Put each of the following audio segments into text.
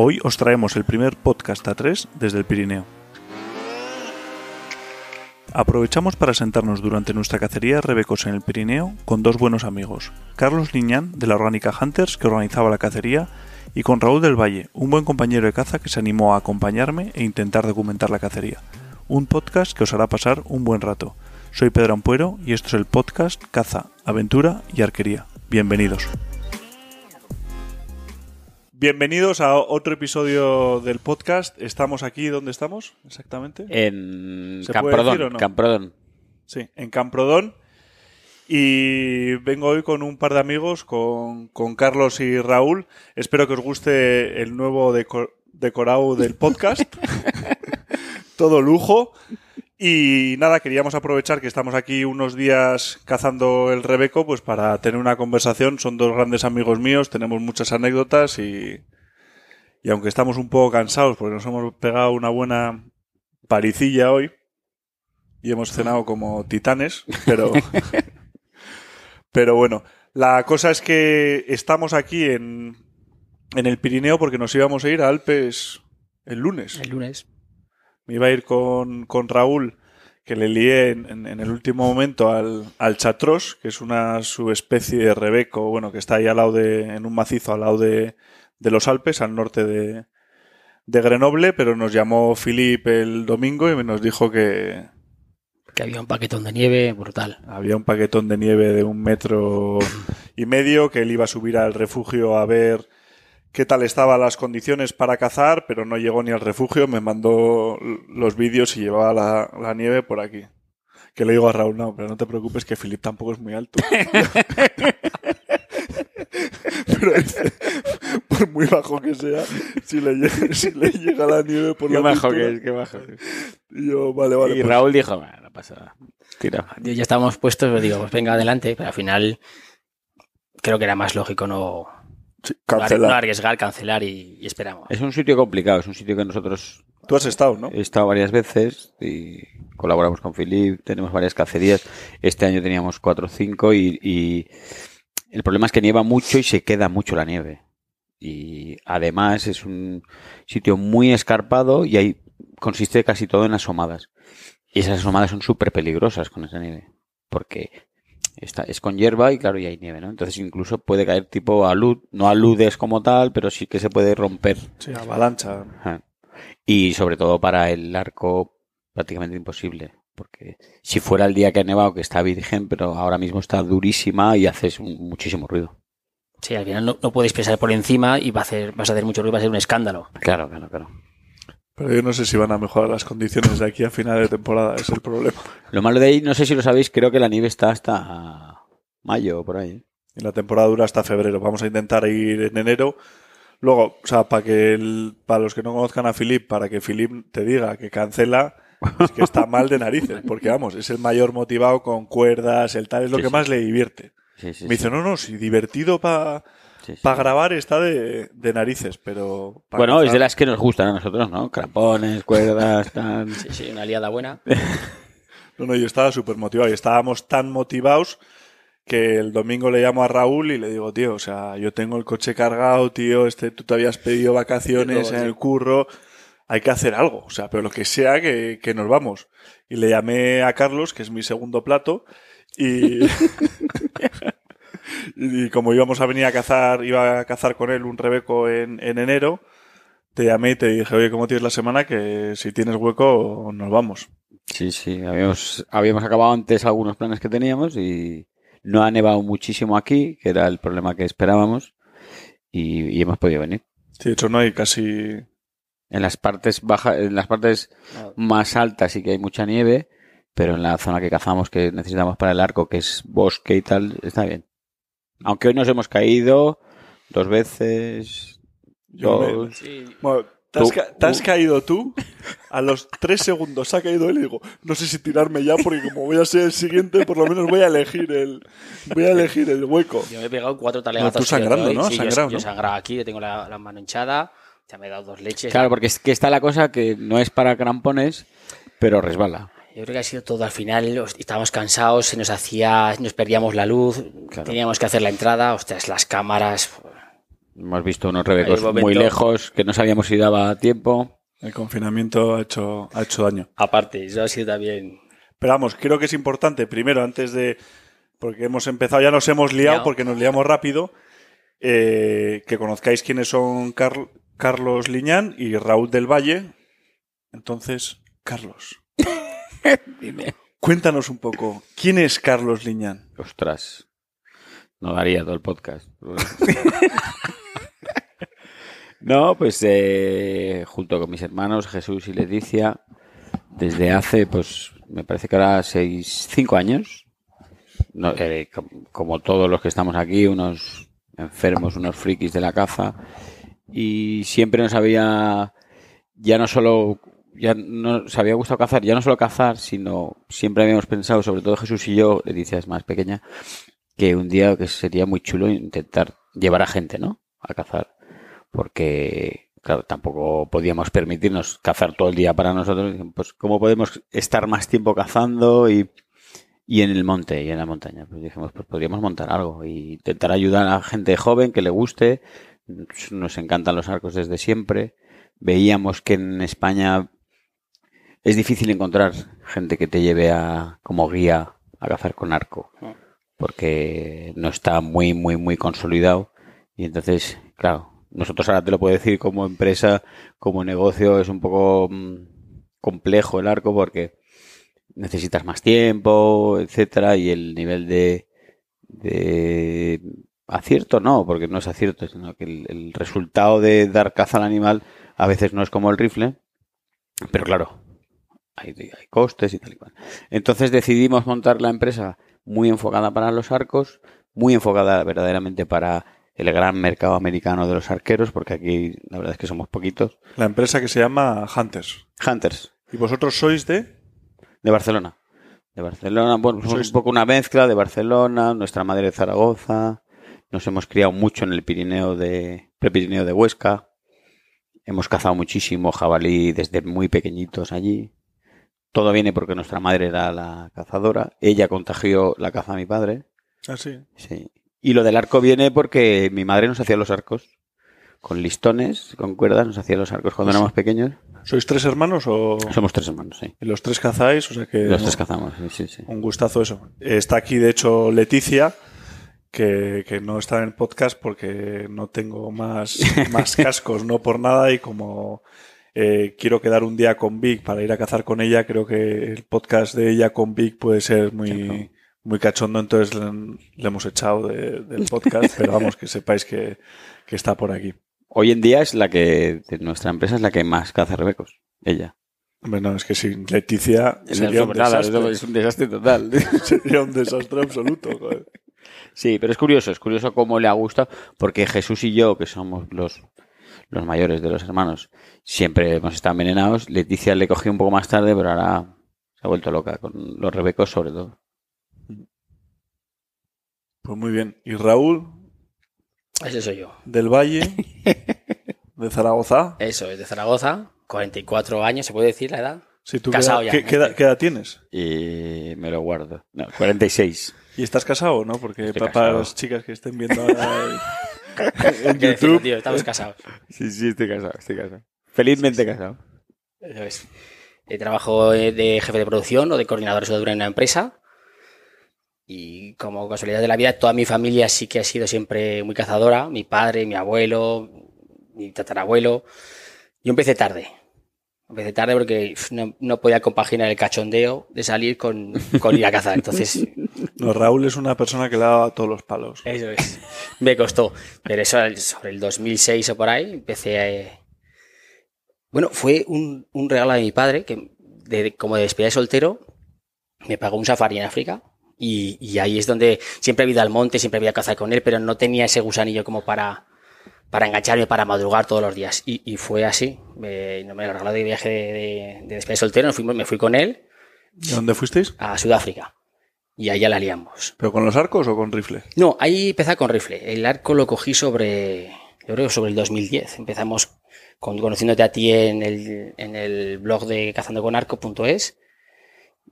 Hoy os traemos el primer podcast A3 desde el Pirineo. Aprovechamos para sentarnos durante nuestra cacería rebecos en el Pirineo con dos buenos amigos, Carlos Liñán de la Orgánica Hunters que organizaba la cacería y con Raúl del Valle, un buen compañero de caza que se animó a acompañarme e intentar documentar la cacería. Un podcast que os hará pasar un buen rato. Soy Pedro Ampuero y esto es el podcast Caza, Aventura y Arquería. Bienvenidos. Bienvenidos a otro episodio del podcast. Estamos aquí, ¿dónde estamos exactamente? En ¿Se puede decir o Camprodón. no? Camprodón. Sí, en Camprodón. Y vengo hoy con un par de amigos, con, con Carlos y Raúl. Espero que os guste el nuevo deco- decorado del podcast. Todo lujo. Y nada, queríamos aprovechar que estamos aquí unos días cazando el Rebeco, pues para tener una conversación. Son dos grandes amigos míos, tenemos muchas anécdotas y, y aunque estamos un poco cansados porque nos hemos pegado una buena paricilla hoy y hemos cenado como titanes, pero, pero bueno, la cosa es que estamos aquí en, en el Pirineo porque nos íbamos a ir a Alpes el lunes. El lunes. Me iba a ir con, con Raúl, que le lié en, en- en el último momento al, al chatros, que es una subespecie de rebeco, bueno, que está ahí al lado de, en un macizo al lado de, de los Alpes, al norte de, de Grenoble, pero nos llamó Philip el domingo y nos dijo que Que había un paquetón de nieve brutal. había un paquetón de nieve de un metro y medio, que él iba a subir al refugio a ver qué tal estaban las condiciones para cazar, pero no llegó ni al refugio, me mandó los vídeos y llevaba la, la nieve por aquí. Que le digo a Raúl, no, pero no te preocupes que Philip tampoco es muy alto. pero por muy bajo que sea, si le llega, si le llega la nieve por Qué la bajo que es, qué bajo. que es. Y yo, vale, vale. y pues- Raúl dijo, "Bueno, no pasa nada. Tira. Ya ya estábamos puestos, pero digo, pues venga adelante. Pero al final creo que era más lógico no, sí, cancelar. no arriesgar, cancelar y, y esperamos. Es un sitio complicado, es un sitio que nosotros Tú has estado, ¿no? he estado varias veces y colaboramos con Philip, tenemos varias cacerías. Este año teníamos cuatro o cinco y, y el problema es que nieva mucho y se queda mucho la nieve. Y además es un sitio muy escarpado y ahí consiste casi todo en asomadas. Y esas asomadas son súper peligrosas con esa nieve. Porque está, es con hierba y claro, y hay nieve, ¿no? Entonces incluso puede caer tipo alud, no aludes como tal, pero sí que se puede romper. Sí, avalancha. Ajá. Y sobre todo para el arco prácticamente imposible. Porque si fuera el día que ha nevado, que está virgen, pero ahora mismo está durísima y haces un- muchísimo ruido. Sí, al final no, no puedes pisar por encima y va a hacer, vas a hacer mucho ruido, va a ser un escándalo. Claro, claro, claro. Pero yo no sé si van a mejorar las condiciones de aquí a final de temporada, es el problema. Lo malo de ahí, no sé si lo sabéis, creo que la nieve está hasta mayo o por ahí. ¿eh? Y la temporada dura hasta febrero. Vamos a intentar ir en enero. Luego, o sea, para que el- para los que no conozcan a Filip, para que Filip te diga que cancela, es que está mal de narices, porque vamos, es el mayor motivado con cuerdas, el tal, es lo Sí, que sí. más le divierte. Sí, Me dice, no, no, si divertido para Sí, sí. grabar está de, de narices, pero... Bueno, cazar- es de las que nos gustan a nosotros, ¿no? Crampones, cuerdas, tal. Sí, sí, una liada buena. No, no, yo estaba súper motivado y estábamos tan motivados que el domingo le llamo a Raúl y le digo, tío, o sea, yo tengo el coche cargado, tío, este, tú te habías pedido vacaciones Sí, en sí. el curro, hay que hacer algo, o sea, pero lo que sea que, que nos vamos. Y le llamé a Carlos, que es mi segundo plato, y, y como íbamos a venir a cazar, iba a cazar con él un rebeco en, en enero, te llamé y te dije, oye, ¿cómo tienes la semana? Que si tienes hueco, nos vamos. Sí, sí, habíamos, habíamos acabado antes algunos planes que teníamos y no ha nevado muchísimo aquí, que era el problema que esperábamos, y, y hemos podido venir. Sí, de hecho no hay casi... En las partes bajas, en las partes más altas sí que hay mucha nieve, pero en la zona que cazamos que necesitamos para el arco, que es bosque y tal, está bien. Aunque hoy nos hemos caído dos veces. Yo me- dos. sí, Bueno, te has, Tú- ca- te has tú- caído tú, a los tres segundos ha caído él y digo, no sé si tirarme ya porque como voy a ser el siguiente, por lo menos voy a elegir el, voy a elegir el hueco. Yo me he pegado cuatro talegazos. tú sangrando. ¿no? Sí, yo- Sangrado, yo, ¿no? he sangrado aquí, yo tengo la, la mano hinchada, ya me he dado dos leches. Claro, porque es que está la cosa que no es para crampones, pero resbala. Yo creo que ha sido todo al final, os- estábamos cansados, se nos hacía, nos perdíamos la luz, Claro. teníamos que hacer la entrada, ostras, las cámaras, Hemos visto unos rebecos muy lejos que no sabíamos si daba tiempo. El confinamiento ha hecho, ha hecho daño. Aparte, eso ha sido también... Pero vamos, creo que es importante, primero, antes de. Porque hemos empezado, ya nos hemos liado Liado. porque nos liamos rápido. eh, que conozcáis quiénes son Car- Carlos Liñán y Raúl del Valle. Entonces, Carlos, cuéntanos un poco, ¿quién es Carlos Liñán? Ostras, no daría todo el podcast. no, pues eh, junto con mis hermanos Jesús y Leticia, desde hace, pues me parece que ahora seis, cinco años, no, eh, com- como todos los que estamos aquí, unos enfermos, unos frikis de la caza, y siempre nos había, ya no solo, ya nos había gustado cazar, ya no solo cazar, sino siempre habíamos pensado, sobre todo Jesús y yo, Leticia es más pequeña, que un día que sería muy chulo intentar llevar a gente, ¿no? A cazar. Porque, claro, tampoco podíamos permitirnos cazar todo el día para nosotros. Pues, ¿cómo podemos estar más tiempo cazando y, y en el monte y en la montaña? Pues dijimos, pues podríamos montar algo y intentar ayudar a gente joven que le guste. Nos encantan los arcos desde siempre. Veíamos que en España es difícil encontrar gente que te lleve a, como guía a cazar con arco porque no está muy, muy, muy consolidado. Y entonces, claro, nosotros ahora te lo puedo decir como empresa, como negocio, es un poco mm, complejo el arco porque necesitas más tiempo, etcétera, y el nivel de, de acierto no, porque no es acierto, sino que el, el resultado de dar caza al animal a veces no es como el rifle, pero claro, hay, hay costes y tal y cual. Entonces decidimos montar la empresa muy enfocada para los arcos, muy enfocada verdaderamente para el gran mercado americano de los arqueros, porque aquí la verdad es que somos poquitos. La empresa que se llama Hunters. Hunters, ¿Y vosotros sois de? de Barcelona. De Barcelona, bueno, somos Sois- un poco una mezcla de Barcelona, nuestra madre de Zaragoza, nos hemos criado mucho en el Pirineo de, Prepirineo de Huesca, hemos cazado muchísimo jabalí desde muy pequeñitos allí. Todo viene porque nuestra madre era la cazadora, ella contagió la caza a mi padre, Ah, sí. Sí. Y lo del arco viene porque mi madre nos hacía los arcos. Con listones, con cuerdas, nos hacía los arcos cuando Sí. éramos pequeños. ¿Sois tres hermanos o...? Somos tres hermanos, sí. Y los tres cazáis, o sea que... Los tres cazamos, sí, sí, sí. Un gustazo eso. Está aquí, de hecho, Leticia, que, que no está en el podcast porque no tengo más, más cascos, no por nada, y como eh, quiero quedar un día con Vic para ir a cazar con ella, creo que el podcast de ella con Vic puede ser muy, muy cachondo, entonces le, le hemos echado de- del podcast, pero vamos, que sepáis que, que está por aquí. Hoy en día es la que, de nuestra empresa es la que más caza rebecos. Ella. Hombre, no, es que sin Leticia sería un, Nada, desastre, es un desastre total. sería un desastre absoluto. joder. Sí, pero es curioso, es curioso cómo le ha gustado, porque Jesús y yo, que somos los, los mayores de los hermanos, siempre hemos estado envenenados. Leticia le cogió un poco más tarde, pero ahora se ha vuelto loca, con los rebecos sobre todo. Pues muy bien. ¿Y Raúl, Ese soy yo. del Valle, de Zaragoza? Eso, es de Zaragoza, 44 años, ¿se puede decir la edad? Sí, ¿tú Casado qué, ya. edad- qué- qué edad, qué edad tienes? Y me lo guardo. No, 46. ¿Y estás casado, no? Porque para casado. las chicas que estén viendo ahora en, decirlo, YouTube, tío, estamos casados. Sí, sí, estoy casado, estoy casado. Felizmente casado. Eso es. Eh, trabajo eh, de jefe de producción o de coordinador de en una empresa. Y como casualidad de la vida, toda mi familia sí que ha sido siempre muy cazadora. Mi padre, mi abuelo, mi tatarabuelo. Yo empecé tarde. Empecé tarde porque no, no podía compaginar el cachondeo de salir con, con ir a cazar. Entonces, no, Raúl es una persona que le ha dado a todos los palos. eso es. Me costó. Pero eso sobre el 2006 o por ahí empecé a... Bueno, fue un, un regalo de mi padre que de, como de despedida de soltero me pagó un safari en África y, y ahí es donde siempre he ido al monte, siempre había cazar con él, pero no tenía ese gusanillo como para, para engancharme, para madrugar todos los días. Y, y fue así. Me, no me lo regaló de viaje de, de, de soltero, me fui con él ¿De dónde fuisteis? a Sudáfrica. Y ya la liamos. ¿Pero con los arcos o con rifle? No, ahí empecé con rifle. El arco lo cogí sobre, yo creo que sobre el 2010. Empezamos con, conociéndote a ti en el, en el blog de cazandoconarco.es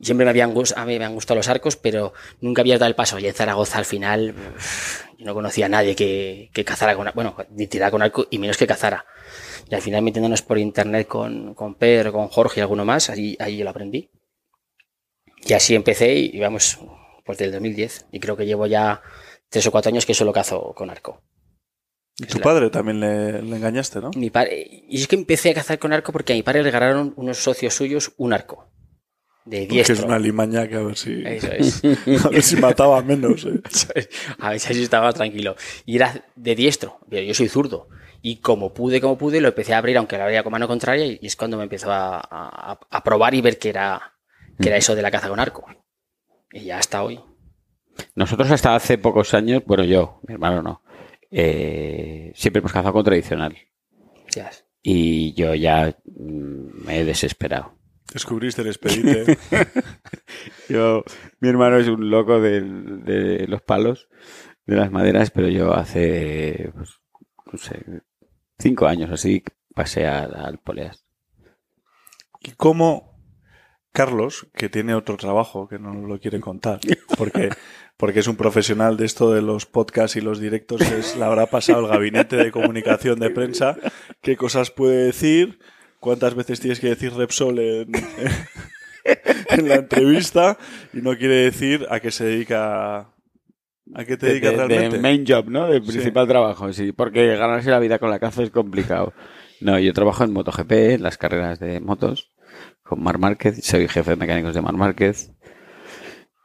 Siempre me habían, a mí me han gustado los arcos, pero nunca había dado el paso. Y en Zaragoza al final yo no conocía a nadie que, que cazara con bueno, ni tirara con arco y menos que cazara. Y al final metiéndonos por internet con, con Pedro, con Jorge y alguno más, ahí, ahí lo aprendí. Y así empecé y, y vamos, pues del 2010. Y creo que llevo ya tres o cuatro años que solo cazo con arco. Y tu padre también le, le engañaste, ¿no? Mi padre, y es que empecé a cazar con arco porque a mi padre le regalaron unos socios suyos un arco. De Que diestro. es una limaña que a ver si, Eso es. a ver si mataba menos. ¿eh? Eso es. A ver si así estaba tranquilo. Y era de diestro. Pero yo soy zurdo. Y como pude, como pude, lo empecé a abrir, aunque lo abría con mano contraria, y es cuando me empezó a, a- a probar y ver que era, que era eso de la caza con arco. Y ya hasta hoy. Nosotros hasta hace pocos años, bueno, yo, mi hermano no, eh, siempre hemos cazado con tradicional. Y yo ya mm, me he desesperado. Descubriste el expedite. Yo, mi hermano es un loco del- de, los palos, de las maderas, pero yo hace, pues, no sé, cinco años así pasé al, al poleas. ¿Y cómo Carlos, que tiene otro trabajo que no lo quiere contar, porque, porque es un profesional de esto de los podcasts y los directos, es, le habrá pasado el gabinete de comunicación de prensa, qué cosas puede decir, cuántas veces tienes que decir Repsol en, en la entrevista, y no quiere decir a qué se dedica. ¿A qué te De, dedicas de- de realmente? main job, ¿no? De Sí. principal trabajo, sí. Porque ganarse la vida con la caza es complicado. No, yo trabajo en MotoGP, en las carreras de motos, con Mar Márquez. Soy jefe de mecánicos de Mar Márquez.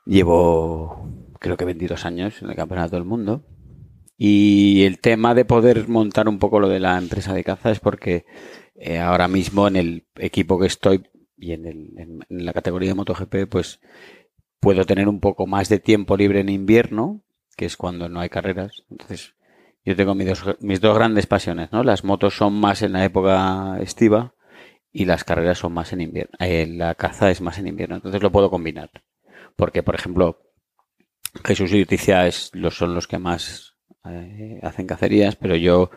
Llevo, creo que 22 años en el Campeonato del Mundo. Y el tema de poder montar un poco lo de la empresa de caza es porque eh, ahora mismo en el equipo que estoy y en, el- en- la categoría de MotoGP, pues puedo tener un poco más de tiempo libre en invierno, que es cuando no hay carreras. Entonces, yo tengo mis dos, mis dos grandes pasiones, ¿no? Las motos son más en la época estiva y las carreras son más en invierno. Eh, la caza es más en invierno. Entonces lo puedo combinar. Porque, por ejemplo, Jesús y Leticia es, los, son los que más eh, hacen cacerías, pero yo,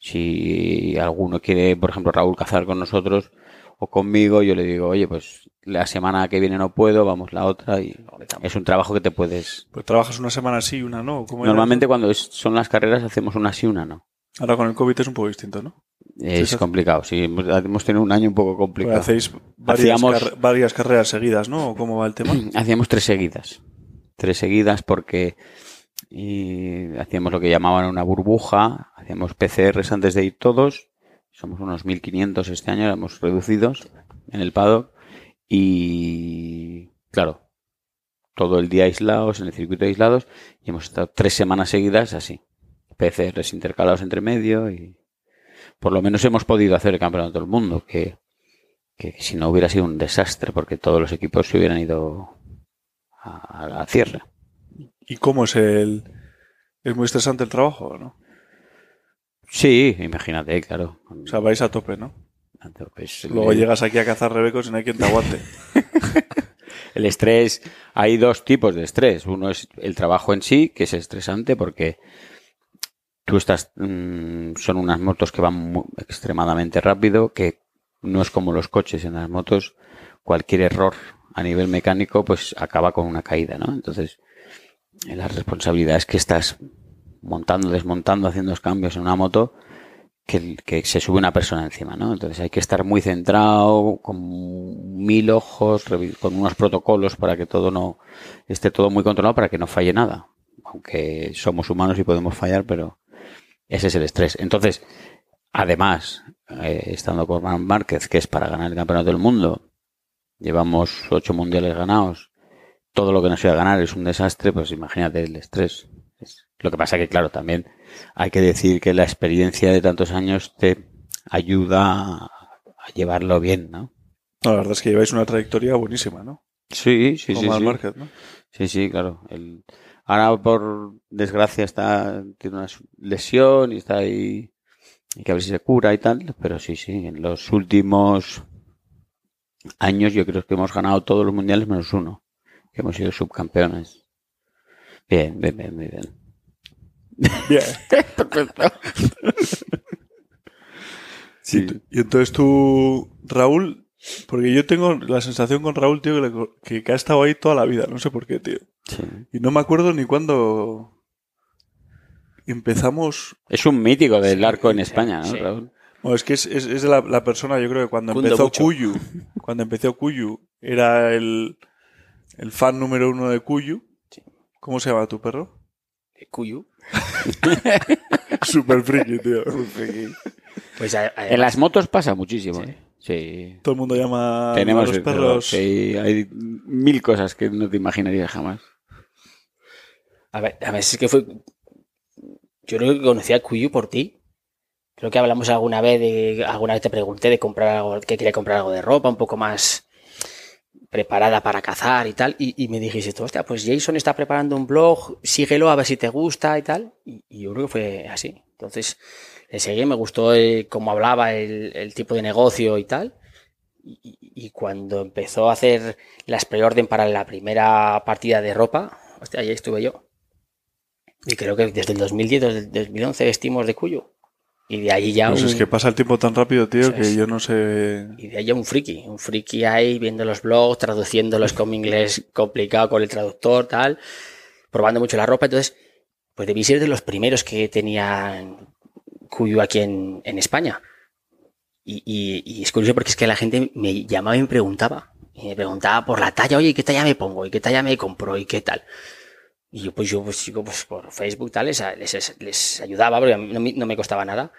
si alguno quiere, por ejemplo, Raúl cazar con nosotros o conmigo, yo le digo, oye, pues la semana que viene no puedo, vamos la otra y es un trabajo que te puedes... Pues trabajas una semana sí y una no. Normalmente cuando es- son las carreras hacemos una sí, una no. Ahora con el COVID es un poco distinto, ¿no? Es complicado, sí, hemos, tenido un año un poco Pues complicado. hacéis varias, Hacíamos- varias carreras seguidas, ¿no? ¿O ¿Cómo va el tema? Hacíamos tres seguidas. Tres seguidas porque y hacíamos lo que llamaban una burbuja, hacíamos PCRs antes de ir todos. Somos unos 1500 este año, éramos reducidos en el paddock. Y claro, todo el día aislados, en el circuito aislados, y hemos estado tres semanas seguidas así. PCRs intercalados entre medio y por lo menos hemos podido hacer el campeonato del mundo, que, que si no hubiera sido un desastre porque todos los equipos se hubieran ido a, a la cierre. ¿Y cómo es el...? ¿Es muy estresante el trabajo, no? Sí, imagínate, claro. O sea, vais a tope, ¿no? Pues, Luego el, llegas aquí a cazar rebecos y no hay quien te aguante. el estrés, hay dos tipos de estrés. Uno es el trabajo en sí, que es estresante porque tú estás, mm, son unas motos que van extremadamente rápido, que no es como los coches en las motos, cualquier error a nivel mecánico pues acaba con una caída, ¿no? Entonces, eh, la responsabilidad es que estás montando, desmontando, haciendo los cambios en una moto que, que se sube una persona encima, ¿no? Entonces hay que estar muy centrado, con mil ojos, con unos protocolos para que todo no esté todo muy controlado para que no falle nada. Aunque somos humanos y podemos fallar, pero ese es el estrés. Entonces, además, eh, estando con Márquez, que es para ganar el campeonato del mundo, llevamos ocho mundiales ganados, todo lo que nos iba a ganar es un desastre, pues imagínate el estrés. Es- Lo que pasa que, claro, también hay que decir que la experiencia de tantos años te ayuda a, a llevarlo bien, ¿no? La verdad es que lleváis una trayectoria buenísima, ¿no? Sí, sí, Como sí. sí. Market, ¿no? Sí, sí, claro. El- Ahora, por desgracia, está tiene una lesión y está ahí. Hay que ver si se cura y tal. Pero sí, sí. En los últimos años, yo creo que hemos ganado todos los mundiales menos uno. Que hemos sido subcampeones. Bien, bien, bien, muy bien. Bien. Sí. Y entonces tú, Raúl, Porque yo tengo la sensación con Raúl, tío, que, le- que, que ha estado ahí toda la vida. No sé por qué, tío. Sí. Y no me acuerdo ni cuándo empezamos. Es un mítico del Sí, arco en España, ¿no. Raúl? Bueno, es que es, es, es la, la persona, yo creo que cuando Cundo empezó mucho. Cuyu, cuando empezó Cuyu, era el, el fan número uno de Cuyu. Sí. ¿Cómo se llama tu perro? Cuyu. Super friki, tío. Pues a- En las motos pasa muchísimo. Sí. ¿eh? Sí. Todo el mundo llama Tenemos a los perros. Sí, hay mil cosas que no te imaginarías jamás. A ver, a ver, es que fue. Yo creo que conocí a Cuyu por ti. Creo que hablamos alguna vez de. Alguna vez te pregunté de comprar algo, que quería comprar algo de ropa un poco más preparada para cazar y tal. Y, y me dijiste hostia, pues Jason está preparando un blog, síguelo a ver si te gusta y tal. Y, y yo creo que fue así. Entonces, le seguí, me gustó el- cómo hablaba, el, el tipo de negocio y tal. Y- y cuando empezó a hacer las preorden para la primera partida de ropa, hostia, ahí estuve yo. Y creo que desde el 2010, desde el 2011 vestimos de Cuyo. Y de ahí ya Pues un, es que pasa el tiempo tan rápido, tío, Eso que yo no sé. y de ahí ya un friki. Un friki ahí viendo los blogs, traduciéndolos con mi inglés complicado con el traductor, tal. Probando mucho la ropa. Entonces, pues debí ser de los primeros que tenían Cuyo aquí en, en España. Y, y- y es curioso porque es que la gente me llamaba y me preguntaba. Y me preguntaba por la talla, oye, ¿y qué talla me pongo? ¿Y qué talla me compro? ¿Y qué tal? Y yo, pues yo, pues, chico, pues por Facebook tal, les, ayudaba, porque no, no me costaba nada.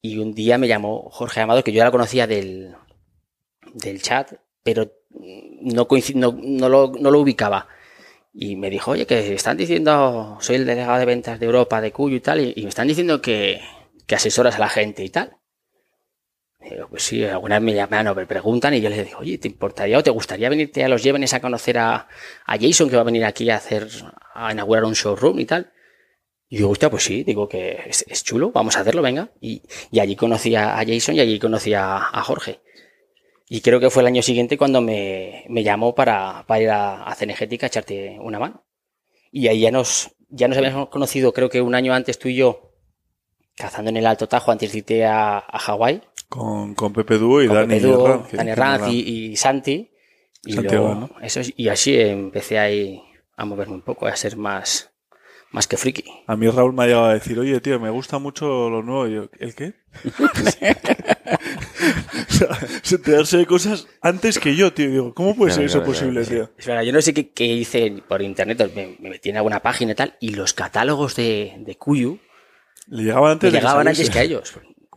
Y un día me llamó Jorge Amado, que yo ya lo conocía del, del chat, pero no, coinci- no, no lo, no lo ubicaba. Y me dijo, oye, que están diciendo, soy el delegado de ventas de Europa, de Cuyo y tal, y, y me están diciendo que, que asesoras a la gente y tal. Pues sí, alguna vez me llaman o me preguntan y yo les digo, oye, ¿te importaría o te gustaría venirte a los Llévenes a conocer a, a Jason que va a venir aquí a hacer, a inaugurar un showroom y tal? Y digo, hostia, pues sí, digo que es, chulo, vamos a hacerlo, venga. Y, y allí conocí a, Jason y allí conocí a, a Jorge. Y creo que fue el año siguiente cuando me, me llamó para, para ir a, a Cenegética a echarte una mano. Y ahí ya nos, ya nos habíamos conocido, creo que un año antes tú y yo, cazando en el Alto Tajo, antes de a, a Hawái, Con, con Pepe Dúo y con Dani Pepe Dúo, Dani Herranz y, y Santi. Y, Santiago, luego- ¿no? eso y así empecé ahí a moverme un poco, a ser más, más que friki. A mí Raúl me ha llegado a decir, oye, tío, me gusta mucho lo nuevo. Y yo, ¿el qué? o sea, se enterarse de cosas antes que yo, tío. Digo, ¿cómo puede ser eso posible, tío? Es verdad, yo no sé qué, qué hice por internet, me, me metí en alguna página y tal, y los catálogos de, de Kuyu Le llegaban antes llegaban antes que a ellos.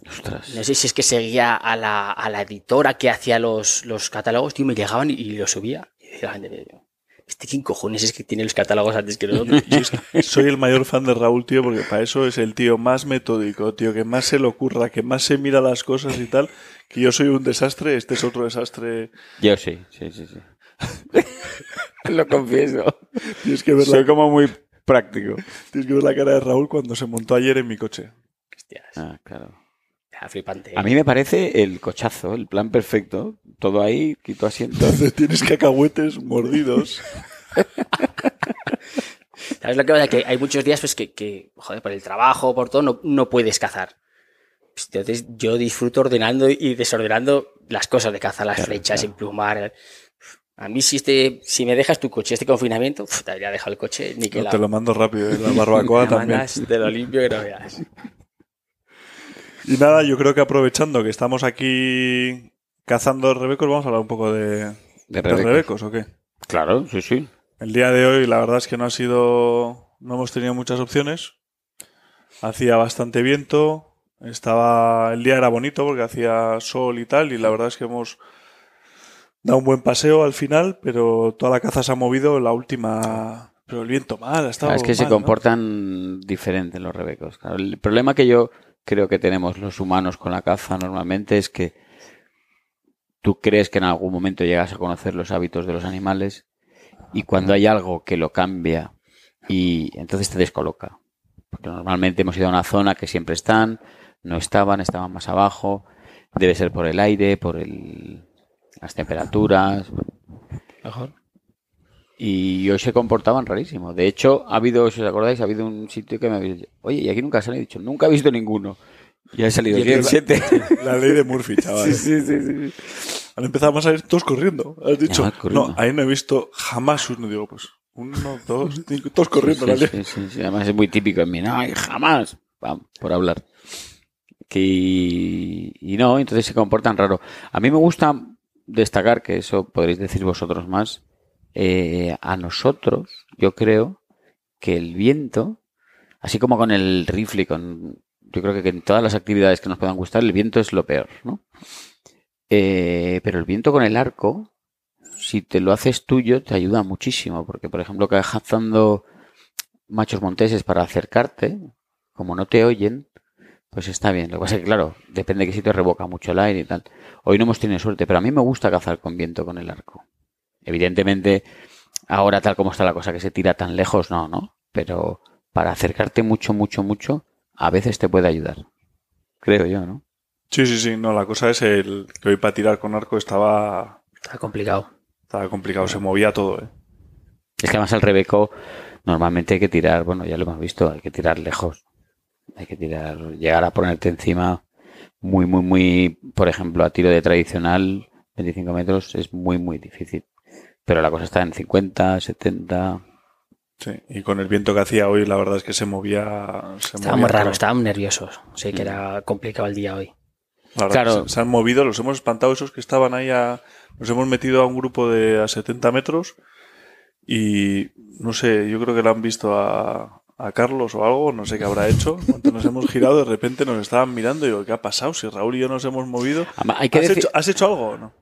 Ostras. No sé si es que seguía a la, a la editora que hacía los, los catálogos, tío, me llegaban y, y los subía. Y decía la gente, ¿este quién cojones es que tiene los catálogos antes que nosotros? Yo es que soy el mayor fan de Raúl, tío, porque para eso es el tío más metódico, tío, que más se le ocurra, que más se mira las cosas y tal. Que yo soy un desastre, este es otro desastre. Yo sí, sí, sí, sí. Lo confieso. Tienes que, ver Soy la, como muy práctico. tienes que ver la cara de Raúl cuando se montó ayer en mi coche. Hostias, Ah, claro. Era flipante. A mí me parece el cochazo, el plan perfecto. Todo ahí, quito asiento. Entonces tienes cacahuetes mordidos. ¿Sabes lo que pasa? Que hay muchos días pues, que, que, joder, por el trabajo, por todo, no, no puedes cazar. Pues, Entonces yo disfruto ordenando y desordenando las cosas de caza, las Claro, flechas, claro. emplumar. A mí si, este, si me dejas tu coche, este confinamiento, te habría dejado el coche ni que No, te lo mando rápido, ¿eh? la barbacoa también. Te lo limpio que no veas. Y nada, yo creo que aprovechando que estamos aquí cazando rebecos, vamos a hablar un poco de, De de Rebecos. rebecos, ¿o qué? Claro, sí, sí. El día de hoy, la verdad es que no ha sido. No hemos tenido muchas opciones. Hacía bastante viento. Estaba. El día era bonito porque hacía sol y tal. Y la verdad es que hemos dado un buen paseo al final. Pero toda la caza se ha movido en la última. Pero el viento mal, ha estado. Ah, es que se mal, ¿no? comportan diferente los rebecos. El problema que yo creo que tenemos los humanos con la caza normalmente es que tú crees que en algún momento llegas a conocer los hábitos de los animales y cuando hay algo que lo cambia y entonces te descoloca. Porque normalmente hemos ido a una zona que siempre están, no estaban, estaban más abajo, debe ser por el aire, por el, las temperaturas, Mejor. Y hoy se comportaban rarísimo. De hecho, ha habido, si os acordáis, ha habido un sitio que me habéis dicho, oye, y aquí nunca sale. He dicho, nunca he visto ninguno. Y ha salido Y es 7. La ley de Murphy, chaval. sí, sí, sí, sí. Han empezado a salir todos corriendo. Has dicho, Ya, corriendo. no, ahí no he visto jamás uno. Digo, pues, uno, dos, cinco, todos corriendo. Sí, sí, sí, sí. Además es muy típico en mí. No, jamás. Pam, por hablar. Que, y no, entonces se comportan raro. A mí me gusta destacar, que eso podréis decir vosotros más, eh, a nosotros, yo creo que el viento, así como con el rifle, con, yo creo que en todas las actividades que nos puedan gustar, el viento es lo peor, ¿no? Eh, pero el viento con el arco, si te lo haces tuyo, te ayuda muchísimo, porque por ejemplo, cazando machos monteses para acercarte, como no te oyen, pues está bien. Lo que pasa es que, claro, depende de qué sitio revoca mucho el aire y tal. Hoy no hemos tenido suerte, pero a mí me gusta cazar con viento con el arco. Evidentemente, ahora tal como está la cosa que se tira tan lejos, no, ¿no? Pero para acercarte mucho, mucho, mucho, a veces te puede ayudar. Creo yo, ¿no? Sí, sí, sí. No, la cosa es el que hoy para tirar con arco estaba, Está complicado. estaba complicado. Se movía todo, ¿eh? Es que además al Rebeco normalmente hay que tirar, bueno, ya lo hemos visto, hay que tirar lejos. Hay que tirar, llegar a ponerte encima muy, muy, muy, por ejemplo, a tiro de tradicional, 25 metros, es muy, muy difícil. Pero la cosa está en 50, 70. Sí. Y con el viento que hacía hoy, la verdad es que se movía. Se Estaba movía muy raro, todo. estaban nerviosos. Sí, que era complicado el día hoy. Verdad Claro. se, se han movido, los hemos espantado esos que estaban ahí a... Nos hemos metido a un grupo de a 70 metros y no sé, yo creo que lo han visto a, a Carlos o algo, no sé qué habrá hecho. Cuando nos hemos girado, de repente nos estaban mirando y digo, ¿qué ha pasado? Si Raúl y yo nos hemos movido. Además, Hay que, ¿Has, decir, hecho, has hecho algo o no?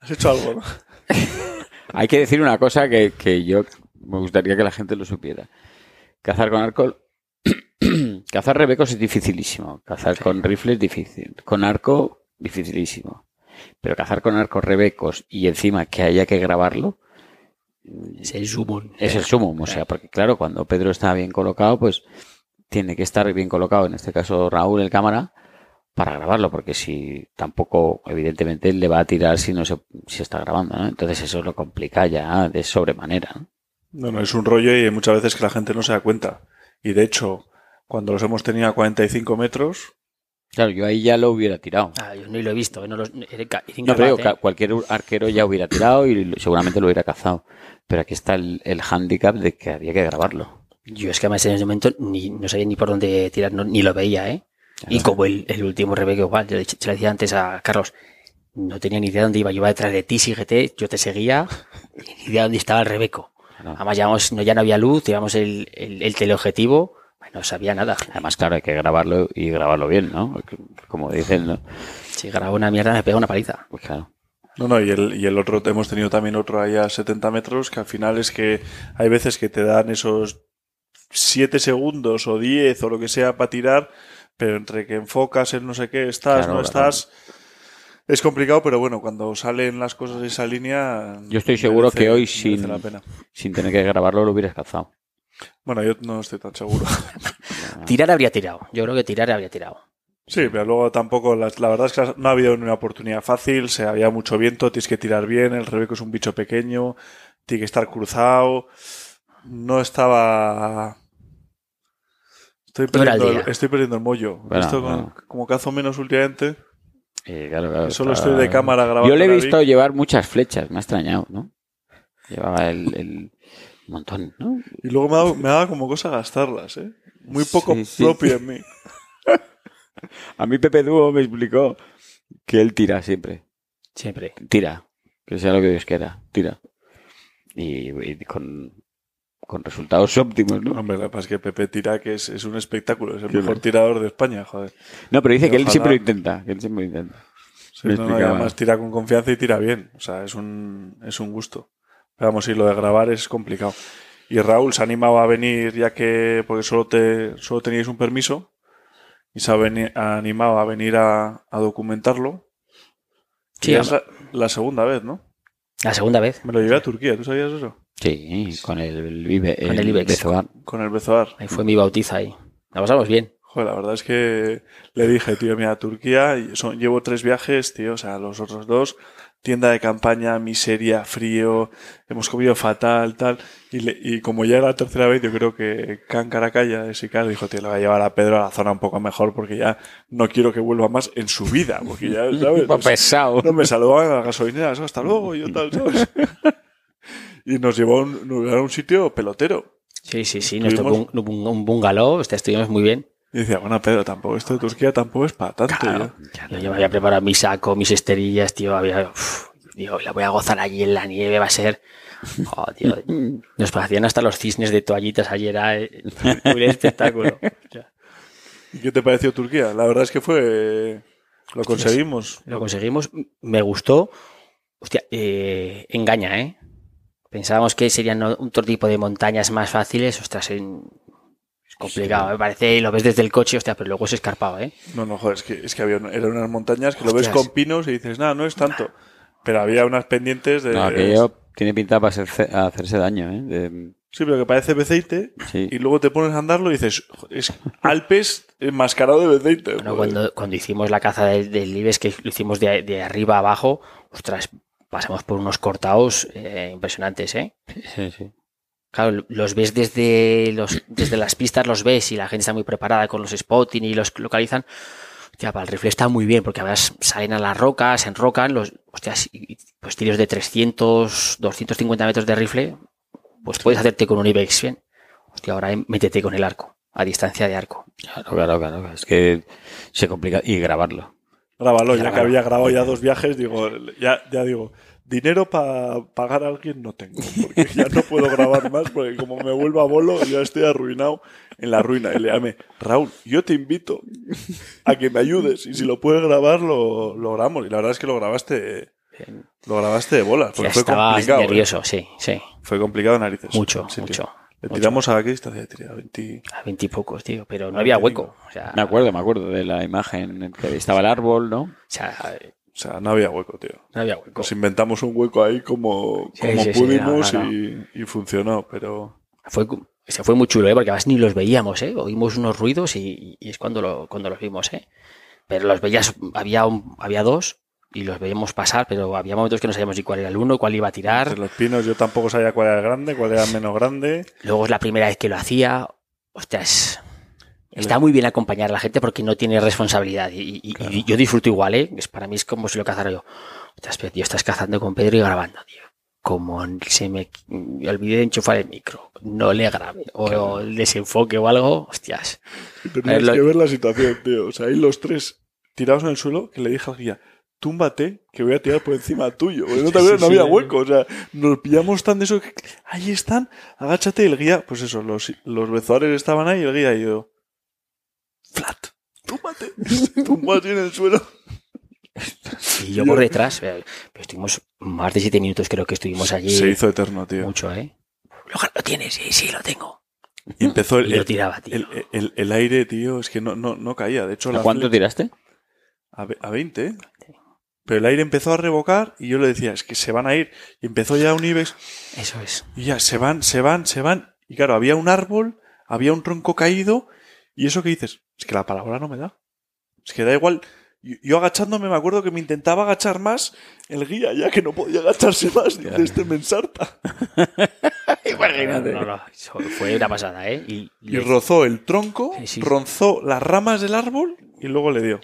Has hecho algo, ¿no? hay que decir una cosa que, que yo me gustaría que la gente lo supiera. Cazar con arco. Cazar rebecos es dificilísimo. Cazar con rifle es difícil. Con arco, dificilísimo. Pero cazar con arcos rebecos y encima que haya que grabarlo, Es el sumo. es el sumo. O sea, porque claro, cuando Pedro está bien colocado, pues tiene que estar bien colocado, en este caso Raúl, el cámara, para grabarlo, porque si tampoco, evidentemente, le va a tirar si no se, si está grabando, ¿no? Entonces eso lo complica ya de sobremanera, ¿no? No, no, es un rollo y muchas veces que la gente no se da cuenta. Y de hecho, cuando los hemos tenido a 45 metros, Claro, yo ahí ya lo hubiera tirado. Ah, yo ni lo he visto. No, No, pero ¿eh? cualquier arquero ya hubiera tirado y seguramente lo hubiera cazado. Pero aquí está el, el hándicap de que había que grabarlo. Yo es que además en ese momento ni, no sabía ni por dónde tirar, no- ni lo veía, ¿eh? Y como el, el último Rebeca igual, yo le, se lo decía antes a Carlos, no tenía ni idea de dónde iba, yo iba detrás de ti, síguete, yo te seguía, ni idea de dónde estaba el Rebeco. Claro. Además llevamos, no, ya no había luz, llevamos el, el, el teleobjetivo, bueno, no sabía nada. Además, claro, hay que grabarlo y grabarlo bien, ¿no? Como dicen, ¿no? Si grababa una mierda me pega una paliza. Pues claro. No, no, y el, y el otro, hemos tenido también otro ahí a 70 metros, que al final es que hay veces que te dan esos 7 segundos o 10 o lo que sea para tirar, pero entre que enfocas en no sé qué, estás, Claro, no claro. estás, es complicado, pero bueno, cuando salen las cosas de esa línea... Yo estoy seguro merece- que hoy sin- la pena. Sin tener que grabarlo lo hubieras cazado. Bueno, yo no estoy tan seguro. Tirar habría tirado, yo creo que tirar habría tirado. Sí, pero luego tampoco, la, la verdad es que no ha habido una oportunidad fácil, se había mucho viento, tienes que tirar bien, el Rebeco es un bicho pequeño, tiene que estar cruzado, no estaba... Estoy perdiendo, el, estoy perdiendo el mollo. Bueno, Esto con- bueno. como cazo menos últimamente, Eh, claro, claro, solo estoy de cámara grabando. Yo le he visto llevar muchas flechas, me ha extrañado, ¿no? Llevaba el, el montón, ¿no? Y luego me ha, dado- me ha dado como cosa gastarlas, ¿eh? Muy poco Sí, sí. propio en mí. A mí Pepe Dúo me explicó que él tira siempre. Siempre. Tira. Que sea lo que Dios quiera. Tira. Y, y con, con resultados óptimos, ¿no? Hombre, pasa es que Pepe tira que es, es un espectáculo, es el mejor tirador de España, joder. No, pero dice que él siempre lo intenta. Que él siempre lo intenta. Sí, no, no, además tira con confianza y tira bien. O sea, es un, es un gusto. Pero vamos, y lo de grabar es complicado. Y Raúl se animaba a venir ya que, porque solo, te, solo teníais un permiso, y se ha veni- animado a venir a, a documentarlo. Sí, Y es la, la segunda vez, ¿no? La segunda vez. Me lo llevé a Turquía, ¿tú sabías eso? Sí, con el, Vive, Con el Ibex. Bezoar. Con el Bezoar. Ahí fue mi bautiza ahí. La pasamos bien. Joder, la verdad es que le dije, tío, mira, Turquía, son- llevo tres viajes, tío, o sea, los otros dos, tienda de campaña, miseria, frío, hemos comido fatal, tal. Y, le- y como ya era la tercera vez, yo creo que Can Caracalla de Sicar dijo, tío, le va a llevar a Pedro a la zona un poco mejor porque ya no quiero que vuelva más en su vida. Porque ya, ¿sabes? Va pesado. No me saludaban en la gasolinera, "Eso, hasta luego, yo tal, ¿sabes? y nos llevó a un, nos a un sitio pelotero. Sí, sí, sí. Tuvimos- bung- un, un bungalow, sea, estuvimos muy bien. Y decía, bueno, Pedro, tampoco esto de Turquía tampoco es para tanto. Claro. ya". Yo me había preparado mi saco, mis esterillas, tío. Había, uf, digo, la voy a gozar allí en la nieve, va a ser. Oh, tío. Nos hacían hasta los cisnes de toallitas ayer, era eh, un espectáculo. ¿Y qué te pareció Turquía? La verdad es que fue... Lo conseguimos. Lo conseguimos, me gustó. Hostia, eh, engaña, ¿eh? Pensábamos que serían otro tipo de montañas más fáciles. Ostras, en- complicado. Me parece, lo ves desde el coche, hostia, pero luego es escarpado, ¿eh? No, no, joder, es que, es que había eran unas montañas que lo ves con pinos y dices, nada, no es tanto. Pero había unas pendientes de... No, aquello tiene pinta para hacerse, hacerse daño, ¿eh? De- Sí, pero que parece Beceite Sí. y luego te pones a andarlo y dices, "Joder, es Alpes enmascarado de Beceite. Bueno, joder". cuando, cuando hicimos la caza del, del Libes, que lo hicimos de, de arriba a abajo, ostras, pasamos por unos cortados eh, impresionantes, ¿eh? sí, sí. Claro, los ves desde, los, desde las pistas, los ves y la gente está muy preparada con los spotting y los localizan. Hostia, para el rifle está muy bien porque además salen a las rocas, se enrocan, los, hostias, y- pues tiros de 300, 250 metros de rifle, pues puedes hacerte con un IBEX bien. Hostia, ahora eh, métete con el arco, a distancia de arco. Claro, claro, claro. Es que se complica. Y grabarlo. Grábalo, ya que había grabado ya dos viajes, digo, ya, ya digo, dinero para pagar a alguien no tengo, porque ya no puedo grabar más, porque como me vuelva bolo, ya estoy arruinado en la ruina. Y le llamé, Raúl, yo te invito a que me ayudes, y si lo puedes grabar, lo, lo grabamos. Y la verdad es que lo grabaste, lo grabaste de bolas, porque Ya fue complicado. ¿eh? nervioso, sí, sí. Fue complicado de narices. Mucho, Sí, tío. mucho. Le mucho. tiramos a qué distancia tiré, a 20. A veintipocos, tío, pero no Ah, había hueco. O sea, Me acuerdo, me acuerdo de la imagen en que estaba el árbol, ¿no? o sea, O sea, no había hueco, tío. no había hueco. Nos inventamos un hueco ahí como, Sí, como sí, sí, pudimos no, no, Y, y funcionó, pero... Fue, se fue muy chulo, ¿eh? porque además ni los veíamos, ¿eh? oímos unos ruidos y, y es cuando, lo, cuando los vimos. ¿eh? Pero los veías, había, un- había dos y los veíamos pasar, pero había momentos que no sabíamos ni cuál era el uno, cuál iba a tirar. Entre los pinos yo tampoco sabía cuál era el grande, cuál era el menos grande. Luego es la primera vez que lo hacía. Ostras, está muy bien acompañar a la gente porque no tiene responsabilidad. Y, y- y yo disfruto igual, ¿eh? Es, para mí es como si lo cazara yo. Pero tío, estás cazando con Pedro y grabando, tío. Como se me me olvidé de enchufar el micro, no le grabe, o el desenfoque o algo, hostias. Tenías lo- que ver la situación, tío. O sea, ahí los tres tirados en el suelo que le dije al guía, túmbate, que voy a tirar por encima tuyo. Porque no, Sí, no había sí. hueco. O sea, nos pillamos tan de eso que ahí están, agáchate y el guía, pues eso, los, los bezoares estaban ahí y el guía y yo, flat, túmbate. Así en el suelo. Y yo por detrás, eh, pero estuvimos más de siete minutos, creo que estuvimos allí. Se hizo eterno, tío. mucho, ¿eh? Lo, tienes, sí, sí, lo tengo. Y empezó Y el, lo tiraba, tío. el, el- el aire, tío, es que no, no, no caía. De hecho, ¿A la cuánto flecha- tiraste? A, a 20, ¿eh? Pero el aire empezó a revocar y yo le decía, es que se van a ir. Y empezó ya un IBEX Eso es. y ya se van, se van, se van. Y claro, había un árbol, había un tronco caído y eso que dices, es que la palabra no me da. Es que da igual. Yo, yo agachándome me acuerdo que me intentaba agachar más el guía, ya que no podía agacharse más. Dice, este me ensarta. Imagínate. No, no, fue una pasada, ¿eh? Y, Y rozó el tronco, Sí, sí. rozó las ramas del árbol y luego le dio.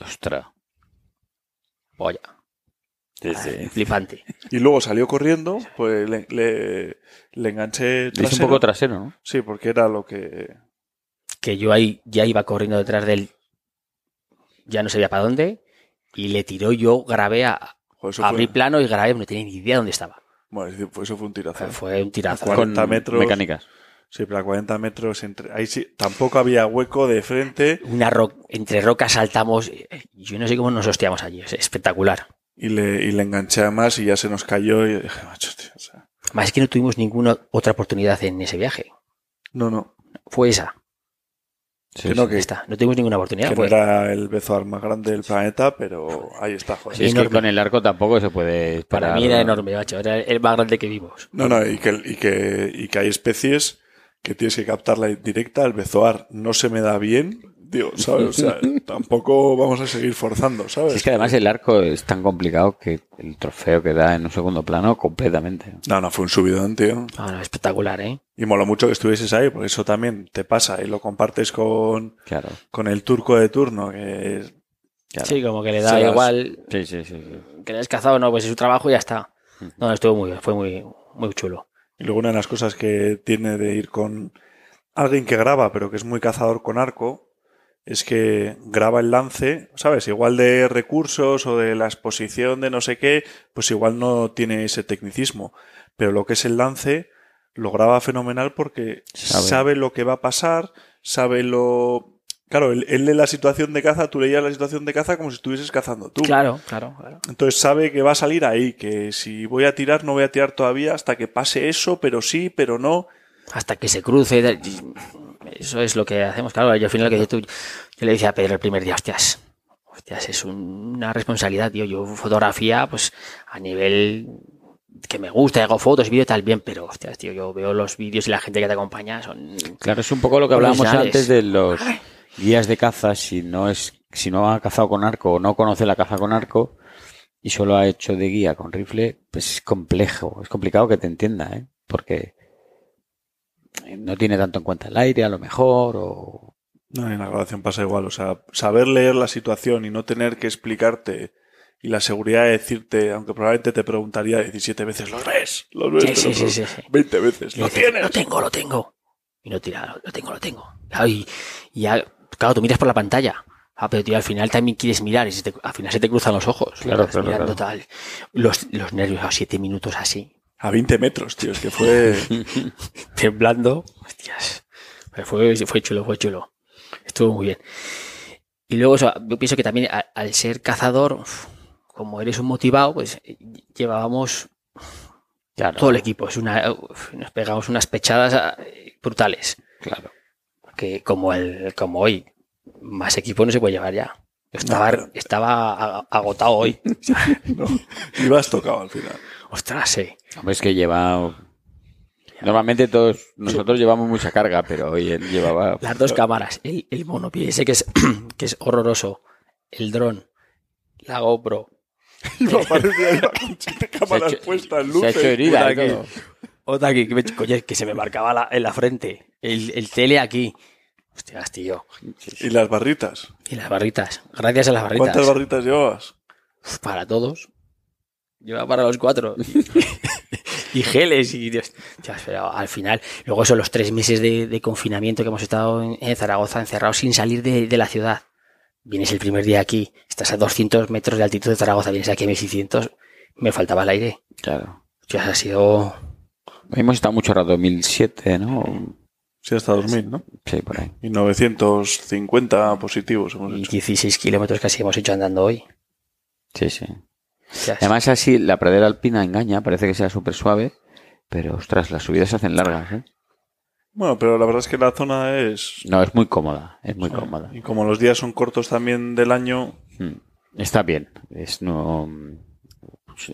Ostras. Polla. Sí, sí. Flipante. Y luego salió corriendo, pues le, le, le enganché Le hice un trasero. poco trasero, ¿no? Sí, porque era lo que... Que yo ahí ya iba corriendo detrás de él. Ya no sabía para dónde. Y le tiró, yo grabé a. Joder, eso Abrí fue, plano y grabé, no tenía ni idea dónde estaba. bueno, eso fue un tirazo. Fue, fue un tirazo. Cuarenta. 40 metros. Mecánicas. Sí, pero a 40 metros entre... Ahí sí, tampoco había hueco de frente Una ro- entre rocas saltamos. eh, Yo no sé cómo nos hostiamos allí. Es espectacular. y le, y le enganché a más y ya se nos cayó y dije, macho, tío, o sea, Más es que no tuvimos ninguna otra oportunidad en ese viaje. no, no, Fue esa. Sí, Que no, que- Ya está. No tuvimos ninguna oportunidad. que no fue- era el bezoar más grande del planeta, pero ahí está, joder. Sí, es que con el arco tampoco se puede Para mí era enorme, macho. Era el más grande que vimos. No, no, y que, y, que, y que hay especies que tienes que captarla directa. El bezoar no se me da bien. Tío, ¿sabes? O sea, tampoco vamos a seguir forzando, ¿sabes? Es que además el arco es tan complicado que el trofeo queda en un segundo plano completamente. No, no, fue un subidón, tío. Ah, no, espectacular, ¿eh? Y mola mucho que estuvieses ahí, porque eso también te pasa y lo compartes con, Claro. con el turco de turno, que es- claro. Sí, como que le da igual Sí, sí, sí, sí. que le has cazado, no, pues es su trabajo y ya está. No, no, estuvo muy bien, fue muy, muy chulo. Y luego una de las cosas que tiene de ir con alguien que graba, pero que es muy cazador con arco, es que graba el lance, ¿sabes? Igual de recursos o de la exposición de no sé qué, pues igual no tiene ese tecnicismo. Pero lo que es el lance lo graba fenomenal porque Sabe. sabe, lo que va a pasar, sabe lo... Claro, él, él lee la situación de caza, tú leías la situación de caza como si estuvieses cazando tú. Claro, claro, claro. Entonces sabe que va a salir ahí, que si voy a tirar, no voy a tirar todavía hasta que pase eso, pero sí, pero no. Hasta que se cruce. Eso es lo que hacemos, claro. Yo al final, que tú, yo le decía a Pedro el primer día, hostias, hostias, es un- una responsabilidad, tío. Yo fotografía, pues a nivel que me gusta, hago fotos, vídeo y tal, bien, pero hostias, tío, yo veo los vídeos y la gente que te acompaña son. Claro, es un poco lo que hablábamos antes de los guías de caza. Si no es, si no ha cazado con arco o no conoce la caza con arco y solo ha hecho de guía con rifle, pues es complejo, es complicado que te entienda, ¿eh? Porque no tiene tanto en cuenta el aire, a lo mejor, o No, en la grabación pasa igual. O sea, saber leer la situación y no tener que explicarte y la seguridad de decirte, aunque probablemente te preguntaría 17 veces, ¿los ves? ¿Los ves? Sí, sí, sí, pregun- sí, sí. 20 veces, ¿lo dices, tienes? Lo tengo, lo tengo. Y no tira, lo, lo tengo, lo tengo. Claro, y, y ya, claro, tú miras por la pantalla. Ah, pero tío, al final también quieres mirar y se te- al final se te cruzan los ojos. Claro, claro, mirando claro. tal. Los, los nervios a siete minutos así, A 20 metros, tío, es que fue... temblando. Hostias. Pero fue, fue chulo, fue chulo. Estuvo muy bien. Y luego, yo pienso que también al ser cazador, como eres un motivado, pues eh, llevábamos claro, todo el equipo. Es una, nos pegamos unas pechadas ah, brutales. claro. que como el como hoy más equipo no se puede llevar ya Yo estaba, pero- estaba agotado hoy No, ibas tocado al final. Ostras sí Hombre, es que lleva... Normalmente todos nosotros llevamos mucha carga, pero hoy él llevaba... las dos cámaras el, el monopié ese que es que es horroroso el dron la GoPro siete cámaras hecho- puestas, Se ha luces. hecho herida aquí. otra aquí que, me- coño, que se me marcaba la- en la frente el, el tele aquí hostias tío Y las barritas. y las barritas gracias a las barritas ¿Cuántas barritas llevabas? Para todos. Lleva para los cuatro. y geles y Dios. Dios, pero al final, luego son los tres meses de, de confinamiento que hemos estado en, en Zaragoza encerrados sin salir de, de la ciudad. Vienes el primer día aquí, estás a 200 metros de altitud de Zaragoza, vienes aquí a 1600, me faltaba el aire. Claro. Dios, ha sido... Hemos estado mucho rato, 2007, ¿no? Sí, hasta 2000, ¿no? Sí, por ahí. Y 950 positivos hemos y hecho. 16 kilómetros casi hemos hecho andando hoy. Sí, sí. Además, así, la pradera alpina engaña, parece que sea súper suave, pero ostras, las subidas se hacen largas, ¿eh? Bueno, pero la verdad es que la zona es... No, es muy cómoda, es muy cómoda. Y como los días son cortos también del año, Mm. Está bien. Es no.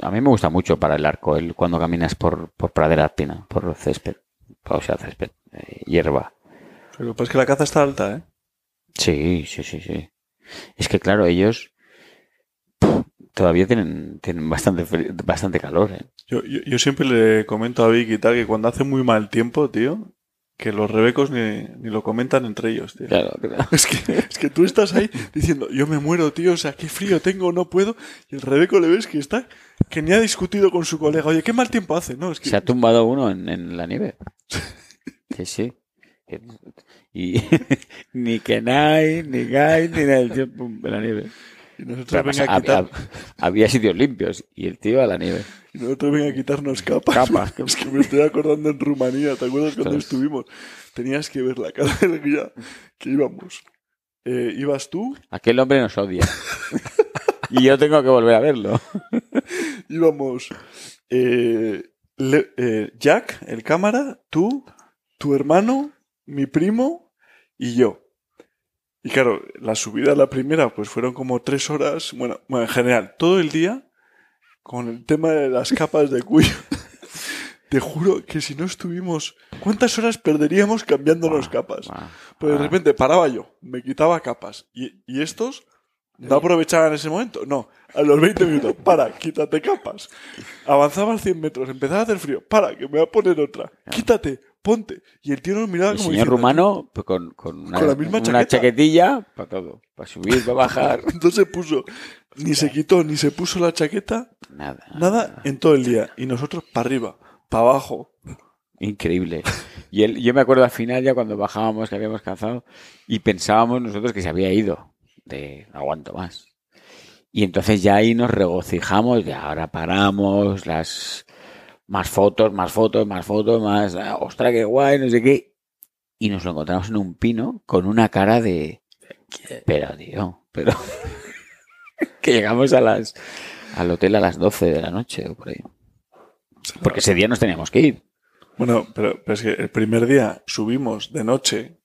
A mí me gusta mucho para el arco, el cuando caminas por, por pradera alpina, por césped, o sea, césped, eh, hierba. Pero pues que la caza está alta, ¿eh? Sí, sí, sí, sí. Es que claro, ellos todavía tienen, tienen bastante, bastante calor, ¿eh? Yo, yo, yo siempre le comento a Vicky y tal que cuando hace muy mal tiempo, tío, que los rebecos ni, ni lo comentan entre ellos, tío. Claro, claro. Es que, es que tú estás ahí diciendo, yo me muero, tío, o sea, qué frío tengo, no puedo. Y el rebeco le ves que está, que ni ha discutido con su colega, oye, qué mal tiempo hace, ¿no? Es que Se ha tumbado uno en, en la nieve. Sí, sí. Y ni Kenai, ni Guy, ni nada, el pum, en la nieve. Y nosotros venga a hab- quitar, hab- había sitios limpios y el tío a la nieve. y nosotros venga a quitarnos capas. Capas. Es que me estoy acordando en Rumanía, ¿te acuerdas cuando estuvimos? Tenías que ver la cara del guía que íbamos. Eh, ibas tú, Aquel hombre nos odia. y yo tengo que volver a verlo. íbamos eh, Le- eh, Jack, el cámara, tú, tu hermano, mi primo y yo. Y claro, la subida a la primera pues fueron como tres horas, bueno, bueno, en general, todo el día con el tema de las capas de cuello. Te juro que si no estuvimos... ¿Cuántas horas perderíamos cambiándonos capas? Buah, Pues de repente paraba yo, me quitaba capas. ¿Y, y estos no aprovechaban ese momento? No. A los 20 minutos, para, quítate capas. Avanzaba 100 metros, empezaba a hacer frío. Para, que me voy a poner otra. Quítate, ponte. Y el tío nos miraba El como señor diciendo, rumano pues, con, con una, Con la misma una chaqueta. chaquetilla para todo. Para subir, para bajar. Entonces se puso, ni se quitó, ni se puso la chaqueta, Nada. nada en todo el día. Y nosotros para arriba, para abajo. Increíble. Y él, yo me acuerdo al final, ya cuando bajábamos, que habíamos cazado, y pensábamos nosotros que se había ido. De "No aguanto más. Y entonces ya ahí nos regocijamos, ya ahora paramos, las más fotos, más fotos, más fotos, más. ah, ¡Ostras, qué guay! No sé qué. Y nos lo encontramos en un pino con una cara de. Pero, tío, pero. que llegamos a las, al hotel a las 12 de la noche o por ahí. Porque ese día nos teníamos que ir. Bueno, pero, pero es que el primer día subimos de noche,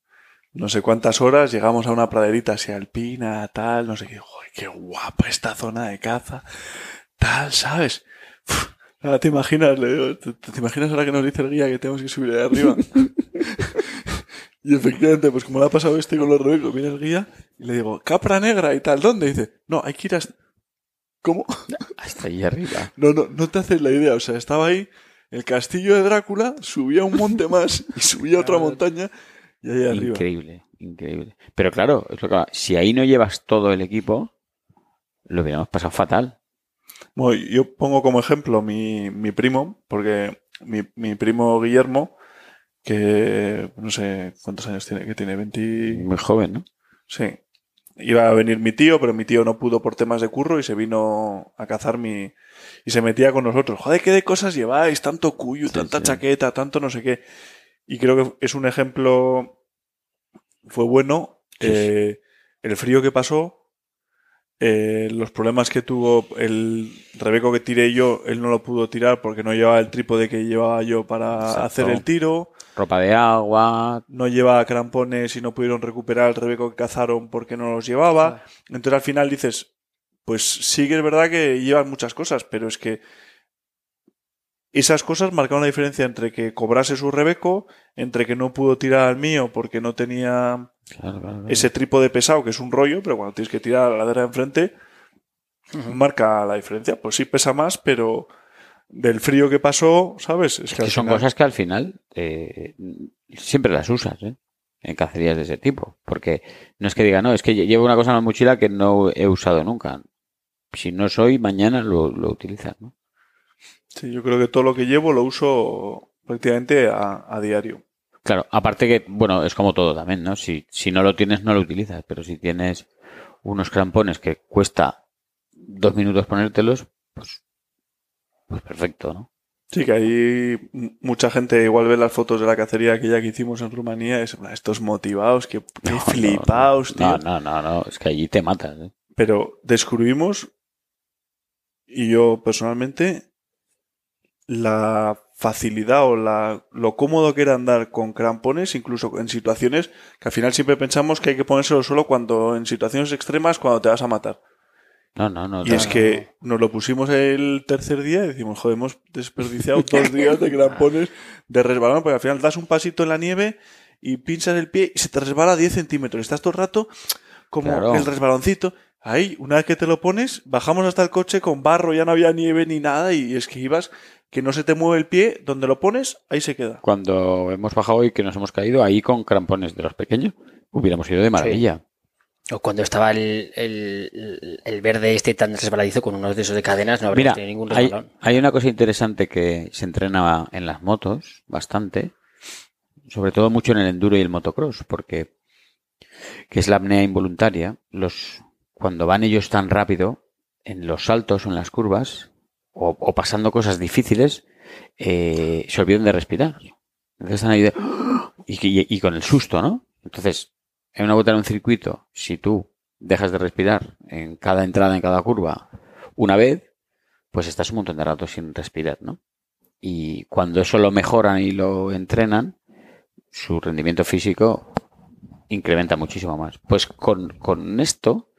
no sé cuántas horas, llegamos a una praderita así alpina, tal, no sé qué. Joder, qué guapa esta zona de caza, tal, ¿sabes? Uf, ahora te imaginas, le digo, ¿te, te imaginas ahora que nos dice el guía que tenemos que subir ahí arriba? y efectivamente, pues como le ha pasado este con los rebecos, viene el guía y le digo, capra negra y tal, ¿dónde? Y dice, no, hay que ir hasta... ¿Cómo? Hasta ahí arriba. No, no, no te haces la idea. O sea, estaba ahí el castillo de Drácula, subía un monte más y subía otra montaña y ahí arriba. Increíble, increíble. Pero claro, es lo que, si ahí no llevas todo el equipo, lo hubiéramos pasado fatal. Bueno, yo pongo como ejemplo mi, mi primo, porque mi, mi primo Guillermo, que no sé cuántos años tiene, que tiene 20... Muy joven, ¿no? Sí. Iba a venir mi tío, pero mi tío no pudo por temas de curro y se vino a cazar mi... Y se metía con nosotros. Joder, qué de cosas lleváis, tanto cuyo, Sí, tanta sí. chaqueta, tanto no sé qué. Y creo que es un ejemplo... Fue bueno. Sí, eh, el frío que pasó, eh, los problemas que tuvo el Rebeco que tiré yo, él no lo pudo tirar porque no llevaba el trípode que llevaba yo para Exacto. hacer el tiro Ropa de agua. no lleva crampones y no pudieron recuperar el rebeco que cazaron porque no los llevaba. Entonces al final dices, pues sí que es verdad que llevan muchas cosas, pero es que esas cosas marcaron la diferencia entre que cobrase su rebeco, entre que no pudo tirar al mío porque no tenía Claro, claro, claro. ese trípode pesado, que es un rollo, pero cuando tienes que tirar a la ladera de enfrente, marca la diferencia. Pues sí pesa más, pero del frío que pasó, ¿sabes? Es que, son final- cosas que al final eh, siempre las usas, ¿eh? En cacerías de ese tipo. Porque no es que diga, no, es que llevo una cosa en la mochila que no he usado nunca. Si no soy, mañana lo, lo utilizas, ¿no? Sí, yo creo que todo lo que llevo lo uso prácticamente a, a diario. Claro, aparte que, bueno, es como todo también, ¿no? Si, si no lo tienes, no lo utilizas. Pero si tienes unos crampones que cuesta dos minutos ponértelos, pues, pues perfecto, ¿no? Sí, que ahí mucha gente igual ve las fotos de la cacería aquella que hicimos en Rumanía, y es "Bla, estos motivados, que, que No, no, flipaos, tío. No, no, no, no, es que allí te matas, ¿eh? Pero descubrimos, y yo personalmente, la facilidad o la, lo cómodo que era andar con crampones, incluso en situaciones que al final siempre pensamos que hay que ponérselo solo cuando en situaciones extremas, cuando te vas a matar. No, no, no. Y no, es no. que nos lo pusimos el tercer día y decimos, joder, hemos desperdiciado dos días de crampones de resbalón, porque al final das un pasito en la nieve y pinchas el pie y se te resbala 10 centímetros. Estás todo el rato como Claro. el resbaloncito. Ahí, una vez que te lo pones, bajamos hasta el coche con barro, ya no había nieve ni nada y es que ibas, que no se te mueve el pie, donde lo pones, ahí se queda. Cuando hemos bajado y que nos hemos caído ahí con crampones de los pequeños, hubiéramos ido de maravilla. O cuando estaba el, el- el verde este tan resbaladizo con unos de esos de cadenas, no habría tenido ningún hay, resbalón. hay una cosa interesante que se entrena en las motos bastante, sobre todo mucho en el enduro y el motocross, porque que es la apnea involuntaria. Los cuando van ellos tan rápido en los saltos o en las curvas o, o pasando cosas difíciles, eh, se olvidan de respirar. Entonces están ahí de, y, y- con el susto, ¿no? Entonces, en una vuelta en un circuito, si tú dejas de respirar en cada entrada, en cada curva, una vez, pues estás un montón de rato sin respirar, ¿no? Y cuando eso lo mejoran y lo entrenan, su rendimiento físico incrementa muchísimo más. Pues con, con esto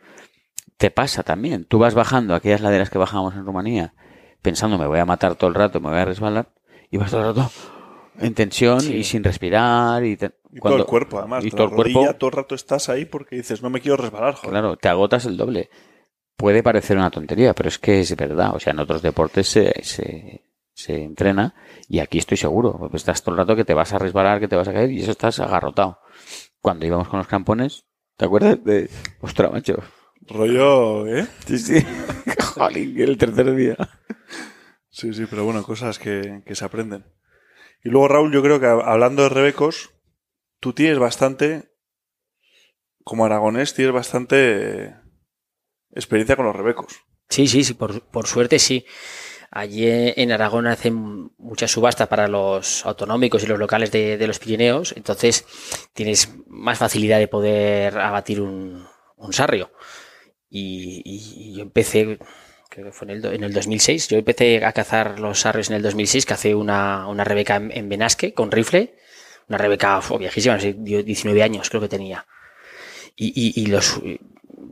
te pasa también. Tú vas bajando aquellas laderas que bajábamos en Rumanía pensando me voy a matar todo el rato, me voy a resbalar, y vas todo el rato en tensión Sí. y sin respirar y, te- Y todo el cuerpo, además. y todo el cuerpo rodilla, todo el rato estás ahí porque dices, no me quiero resbalar, joder. Claro, te agotas el doble. Puede parecer una tontería, pero es que es verdad. O sea, en otros deportes se, se, se entrena y aquí estoy seguro. porque Estás todo el rato que te vas a resbalar, que te vas a caer y eso estás agarrotado. Cuando íbamos con los crampones, ¿te acuerdas de... Ostras, macho. Rollo, ¿eh? Sí, sí. Jolín, el tercer día. Sí, sí, pero bueno, cosas que, que se aprenden. Y luego, Raúl, yo creo que hablando de rebecos, tú tienes bastante, como aragonés, tienes bastante eh, experiencia con los rebecos. Sí, sí, sí, por, por suerte sí. Allí en Aragón hacen muchas subastas para los autonómicos y los locales de, de los Pirineos, entonces tienes más facilidad de poder abatir un, un sarrio. Y, y- y yo empecé, creo que fue en el, en el 2006, yo empecé a cazar los sarrios en el 2006, cacé una, una rebeca en, en Benasque con rifle, una rebeca fue viejísima, no sé, dio 19 años creo que tenía. Y, y- y los,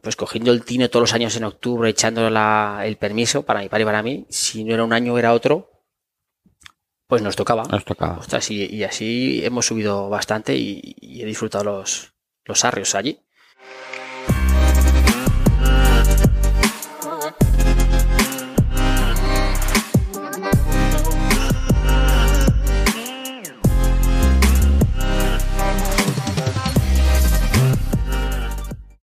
pues cogiendo el tino todos los años en octubre, echando la- el permiso para mi padre y para mí, si no era un año era otro, pues nos tocaba. Nos tocaba. Ostras, y, y así hemos subido bastante y, y he disfrutado los, los sarrios allí.